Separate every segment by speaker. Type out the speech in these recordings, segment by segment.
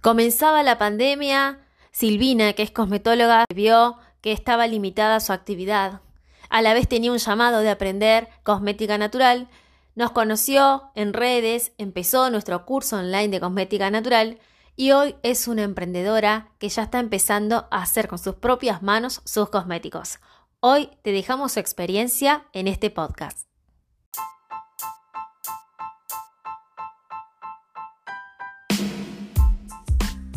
Speaker 1: Comenzaba la pandemia, Silvina, que es cosmetóloga, vio que estaba limitada su actividad. A la vez tenía un llamado de aprender cosmética natural. Nos conoció en redes, empezó nuestro curso online de cosmética natural y hoy es una emprendedora que ya está empezando a hacer con sus propias manos sus cosméticos. Hoy te dejamos su experiencia en este podcast.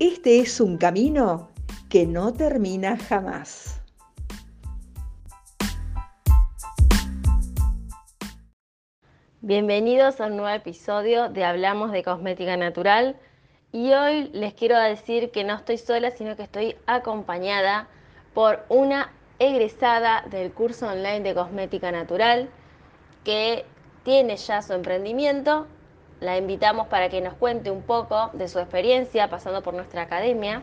Speaker 2: este es un camino que no termina jamás.
Speaker 1: Bienvenidos a un nuevo episodio de Hablamos de Cosmética Natural y hoy les quiero decir que no estoy sola, sino que estoy acompañada por una egresada del curso online de Cosmética Natural que tiene ya su emprendimiento la invitamos para que nos cuente un poco de su experiencia pasando por nuestra academia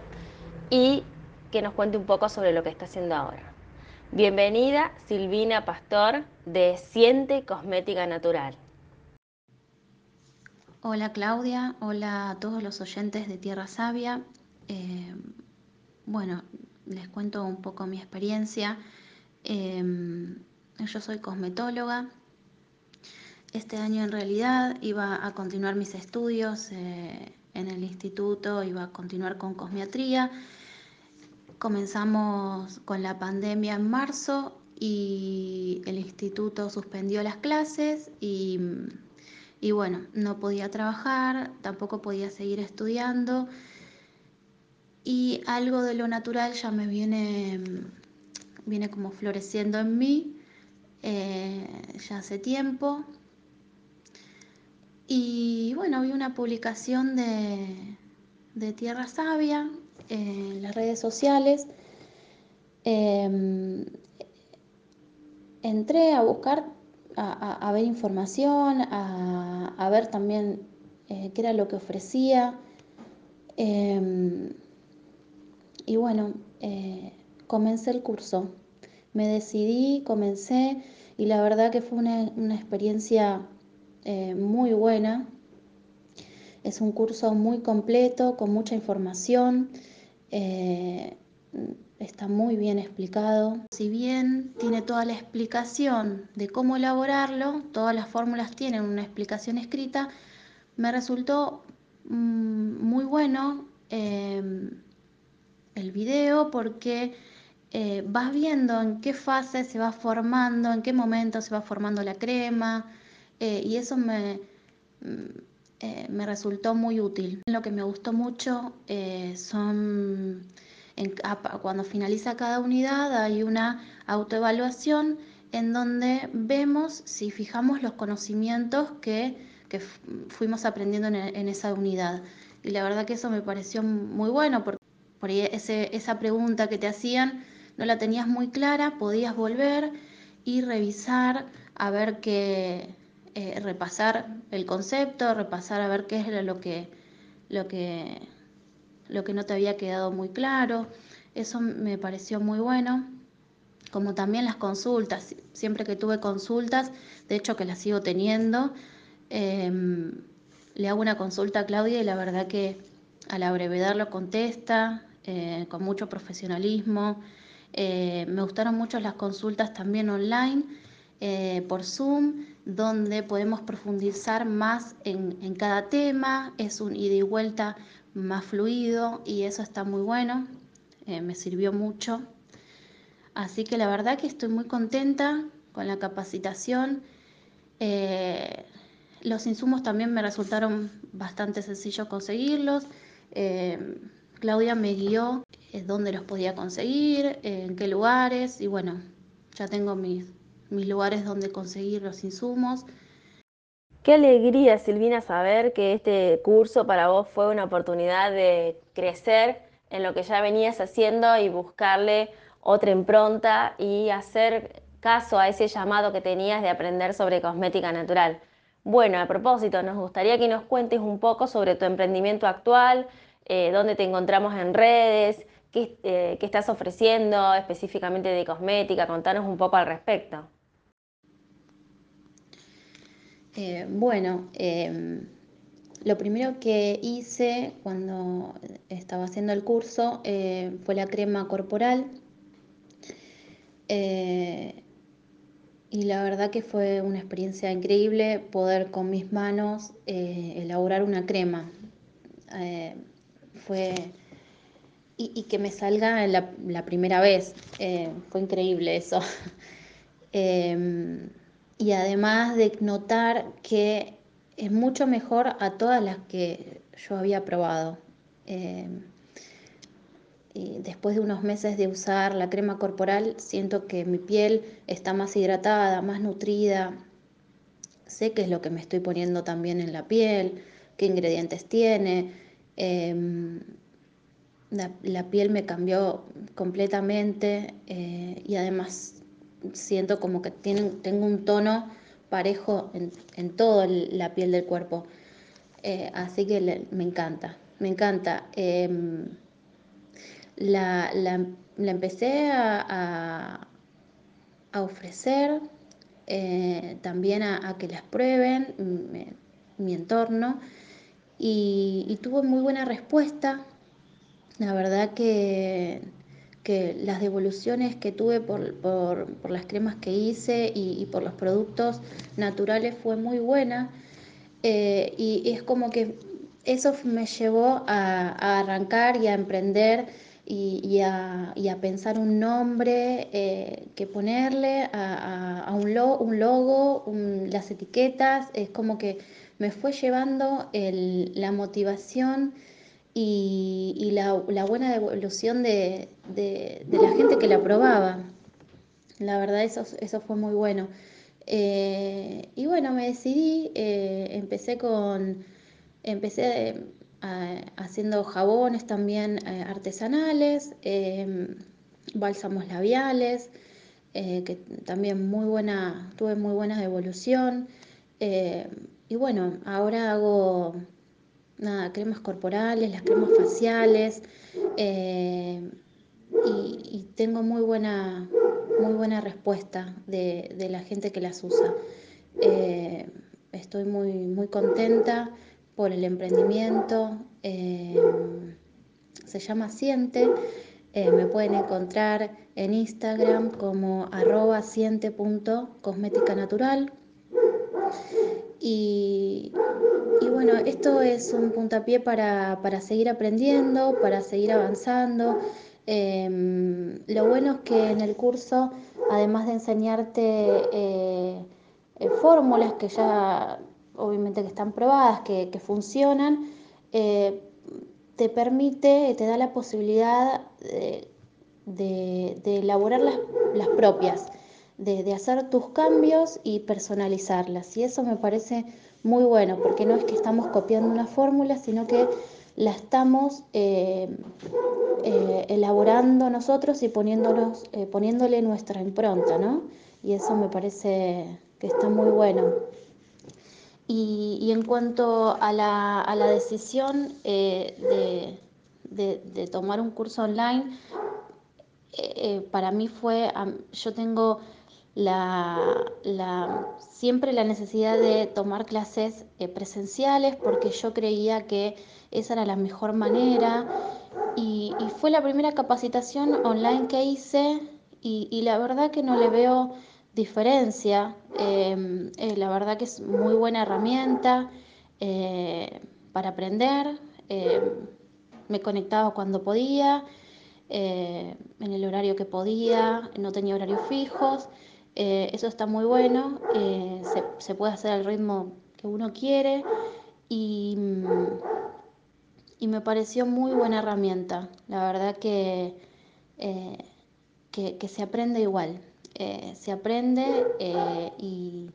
Speaker 1: y que nos cuente un poco sobre lo que está haciendo ahora. Bienvenida Silvina Pastor de Siente Cosmética Natural.
Speaker 3: Hola Claudia, hola a todos los oyentes de Tierra Sabia. Eh, bueno, les cuento un poco mi experiencia. Eh, yo soy cosmetóloga, este año en realidad iba a continuar mis estudios eh, en el instituto, iba a continuar con cosmiatría. Comenzamos con la pandemia en marzo y el instituto suspendió las clases y, bueno, no podía trabajar, tampoco podía seguir estudiando y algo de lo natural ya me viene, viene como floreciendo en mí eh, ya hace tiempo. Y bueno, vi una publicación de, Tierra Sabia en las redes sociales. Em, entré a buscar, a, ver información, a, ver también eh, qué era lo que ofrecía. Em, y bueno, eh, comencé el curso. Me decidí, comencé y la verdad que fue una, una experiencia eh, muy buena. Es un curso muy completo, con mucha información. Eh, está muy bien explicado. Si bien tiene toda la explicación de cómo elaborarlo, todas las fórmulas tienen una explicación escrita, me resultó mm, muy bueno em, el video porque eh, vas viendo en qué fase se va formando, en qué momento se va formando la crema, eh, y eso me, mm, eh, me resultó muy útil. Lo que me gustó mucho eh, son, cuando finaliza cada unidad hay una autoevaluación en donde vemos si fijamos los conocimientos que, fuimos aprendiendo en, esa unidad. Y la verdad que eso me pareció muy bueno, porque por esa pregunta que te hacían no la tenías muy clara, podías volver y revisar a ver qué, eh, repasar el concepto, repasar a ver qué es lo que, lo que, lo que no te había quedado muy claro. Eso me pareció muy bueno. Como también las consultas, siempre que tuve consultas, de hecho que las sigo teniendo, em, le hago una consulta a Claudia y la verdad que a la brevedad lo contesta, eh, con mucho profesionalismo. Eh, me gustaron mucho las consultas también online eh, por Zoom, donde podemos profundizar más en, cada tema, es un ida y vuelta más fluido y eso está muy bueno, eh, me sirvió mucho. Así que la verdad que estoy muy contenta con la capacitación. Eh, los insumos también me resultaron bastante sencillos conseguirlos. Claudia me guió dónde los podía conseguir, en qué lugares y bueno, ya tengo mis mis lugares donde conseguir los insumos.
Speaker 1: Qué alegría, Silvina, saber que este curso para vos fue una oportunidad de crecer en lo que ya venías haciendo y buscarle otra impronta y hacer caso a ese llamado que tenías de aprender sobre cosmética natural. Bueno, a propósito, nos gustaría que nos cuentes un poco sobre tu emprendimiento actual, eh, dónde te encontramos en redes, qué, eh, qué estás ofreciendo específicamente de cosmética, contanos un poco al respecto.
Speaker 3: Eh, bueno, em, lo primero que hice cuando estaba haciendo el curso eh, fue la crema corporal. Eh, y la verdad que fue una experiencia increíble poder con mis manos elaborar una crema. fue y, que me salga la, la primera vez. fue increíble eso. Y además de notar que es mucho mejor a todas las que yo había probado. Eh, y después de unos meses de usar la crema corporal, siento que mi piel está más hidratada, más nutrida. Sé qué es lo que me estoy poniendo también en la piel, qué ingredientes tiene. Em, la, piel me cambió completamente eh, y además siento como que tengo un tono parejo en, en toda la piel del cuerpo. Eh, así que me encanta, me encanta. Em, la, empecé a, a, ofrecer eh, también a, que las prueben mi, entorno y tuvo muy buena respuesta. La verdad que que las devoluciones que tuve por, las cremas que hice y, por los productos naturales fue muy buena. Eh, y es como que eso me llevó a, arrancar y a emprender y, a, pensar un nombre eh, que ponerle a, un, un, logo, las etiquetas. Es como que me fue llevando la motivación y, la, buena devolución de, la gente que la probaba. La verdad, eso, eso fue muy bueno. Eh, y bueno, me decidí, eh, empecé con, empecé eh, haciendo jabones también artesanales, em, bálsamos labiales, que también muy buena, tuve muy buena devolución. y bueno, ahora hago nada, cremas corporales, las cremas faciales, eh, y, tengo muy buena, muy buena respuesta de, la gente que las usa. Eh, estoy muy, muy contenta por el emprendimiento. Eh, se llama Siente. me pueden encontrar en Instagram como arroba siente.cosmética natural. Y, bueno, esto es un puntapié para, seguir aprendiendo, para seguir avanzando. Em, lo bueno es que en el curso, además de enseñarte eh, eh, fórmulas que ya obviamente que están probadas, que, funcionan, eh, te permite, te da la posibilidad de, elaborar las propias de, hacer tus cambios y personalizarlas. Y eso me parece muy bueno, porque no es que estamos copiando una fórmula, sino que la estamos eh, eh, elaborando nosotros y poniéndonos, eh, poniéndole nuestra impronta, ¿no? Y eso me parece que está muy bueno. Y, en cuanto a la, a la decisión de, de, tomar un curso online, para mí fue, yo tengo la, siempre la necesidad de tomar clases eh, presenciales porque yo creía que esa era la mejor manera y, fue la primera capacitación online que hice y, la verdad que no le veo diferencia. Em, eh, la verdad que es muy buena herramienta eh, para aprender. Em, me conectaba cuando podía. en el horario que podía, no tenía horarios fijos eh, eso está muy bueno, eh, se, puede hacer al ritmo que uno quiere y, mm, y, me pareció muy buena herramienta. La verdad que, eh, que, se aprende igual, se aprende y,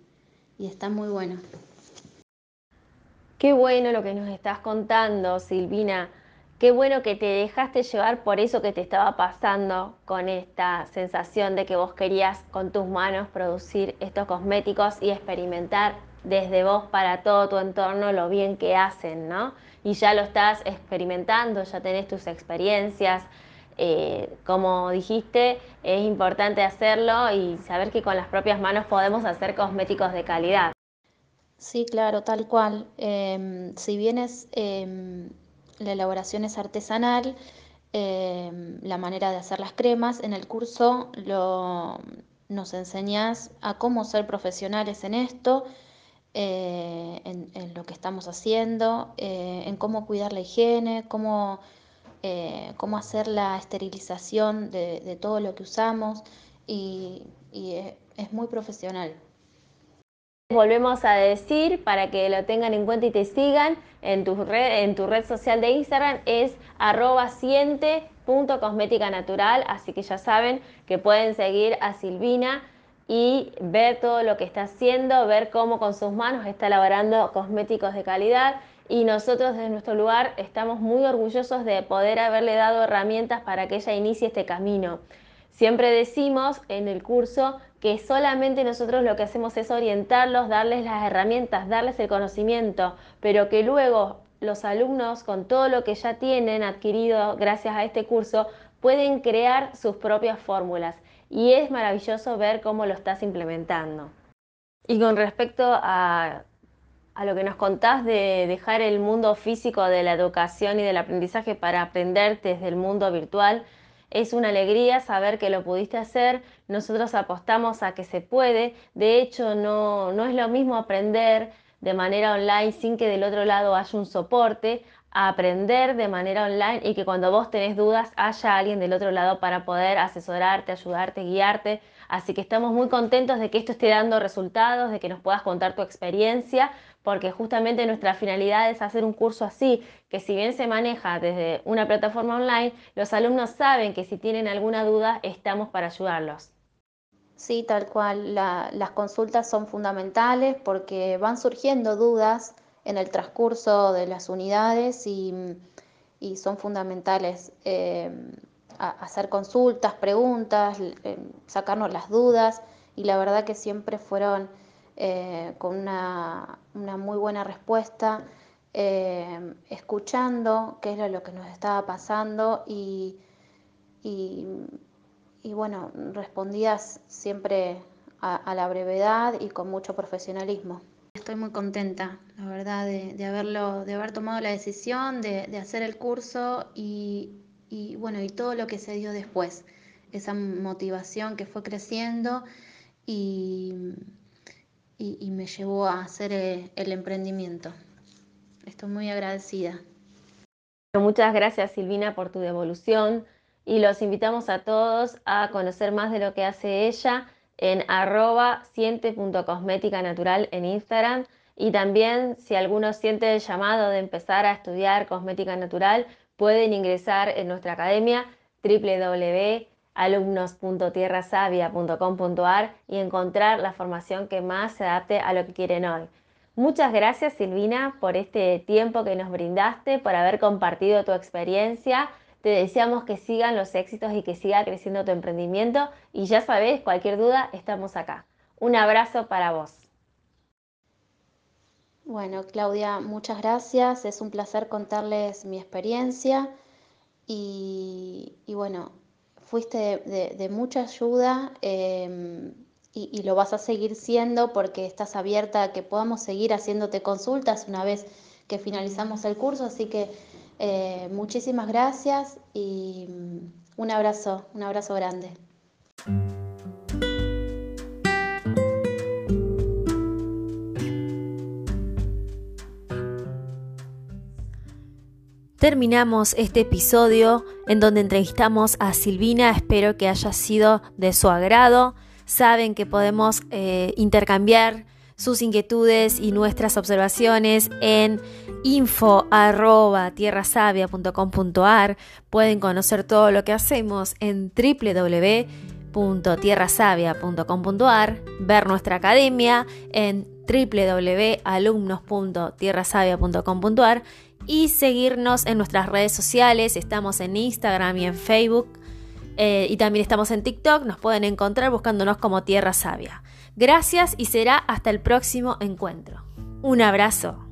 Speaker 3: y está muy bueno.
Speaker 1: Qué bueno lo que nos estás contando, Silvina. Qué bueno que te dejaste llevar por eso que te estaba pasando con esta sensación de que vos querías con tus manos producir estos cosméticos y experimentar desde vos para todo tu entorno lo bien que hacen, ¿no? Y ya lo estás experimentando, ya tenés tus experiencias. Eh, como dijiste, es importante hacerlo y saber que con las propias manos podemos hacer cosméticos de calidad.
Speaker 3: Sí, claro, tal cual. Em, si bien es, em, la elaboración es artesanal, em, la manera de hacer las cremas, en el curso nos enseñas a cómo ser profesionales en esto, eh, en, lo que estamos haciendo, eh, en cómo cuidar la higiene, cómo, eh, cómo hacer la esterilización de, todo lo que usamos y, es muy profesional.
Speaker 1: Volvemos a decir para que lo tengan en cuenta y te sigan en tu red, en tu red social de Instagram es arroba natural, así que ya saben que pueden seguir a Silvina y ver todo lo que está haciendo, ver cómo con sus manos está elaborando cosméticos de calidad y nosotros desde nuestro lugar estamos muy orgullosos de poder haberle dado herramientas para que ella inicie este camino. Siempre decimos en el curso que solamente nosotros lo que hacemos es orientarlos, darles las herramientas, darles el conocimiento, pero que luego los alumnos con todo lo que ya tienen adquirido gracias a este curso pueden crear sus propias fórmulas y es maravilloso ver cómo lo estás implementando. Y con respecto a, lo que nos contás de dejar el mundo físico de la educación y del aprendizaje para aprender desde el mundo virtual, es una alegría saber que lo pudiste hacer. Nosotros apostamos a que se puede. De hecho, no, no es lo mismo aprender de manera online sin que del otro lado haya un soporte, a aprender de manera online y que cuando vos tenés dudas haya alguien del otro lado para poder asesorarte, ayudarte, guiarte. Así que estamos muy contentos de que esto esté dando resultados, de que nos puedas contar tu experiencia, porque justamente nuestra finalidad es hacer un curso así, que si bien se maneja desde una plataforma online, los alumnos saben que si tienen alguna duda estamos para ayudarlos.
Speaker 3: Sí, tal cual. las consultas son fundamentales porque van surgiendo dudas en el transcurso de las unidades y, son fundamentales eh, hacer consultas, preguntas, eh, sacarnos las dudas y la verdad que siempre fueron eh, con una, muy buena respuesta, escuchando qué era lo que nos estaba pasando y, y, bueno, respondidas siempre a la brevedad y con mucho profesionalismo. Estoy muy contenta, la verdad, de, haberlo, de haber tomado la decisión de, hacer el curso y, bueno, y todo lo que se dio después, esa motivación que fue creciendo y, y me llevó a hacer eh, el emprendimiento. Estoy muy agradecida.
Speaker 1: Muchas gracias Silvina por tu devolución y los invitamos a todos a conocer más de lo que hace ella en arroba natural en Instagram. Y también si alguno siente el llamado de empezar a estudiar cosmética natural, pueden ingresar en nuestra academia www.alumnos.tierrasavia.com.ar y encontrar la formación que más se adapte a lo que quieren hoy. Muchas gracias Silvina por este tiempo que nos brindaste, por haber compartido tu experiencia te deseamos que sigan los éxitos y que siga creciendo tu emprendimiento. Y ya sabes, cualquier duda, estamos acá. Un abrazo para vos.
Speaker 3: Bueno, Claudia, muchas gracias. Es un placer contarles mi experiencia. Y, bueno, fuiste de, mucha ayuda em, y, lo vas a seguir siendo porque estás abierta a que podamos seguir haciéndote consultas una vez que finalizamos el curso. Así que eh, muchísimas gracias y mm, un abrazo, un abrazo grande.
Speaker 4: Terminamos este episodio en donde entrevistamos a Silvina, espero que haya sido de su agrado. Saben que podemos eh, intercambiar sus inquietudes y nuestras observaciones en info.tierrasavia.com.ar. Pueden conocer todo lo que hacemos en www.tierrasavia.com.ar, ver nuestra academia en
Speaker 1: www.alumnos.tierrasavia.com.ar y seguirnos en nuestras redes sociales. Estamos en Instagram y en Facebook. Eh, y también estamos en TikTok. Nos pueden encontrar buscándonos como Tierra Sabia. Gracias y será hasta el próximo encuentro. Un abrazo.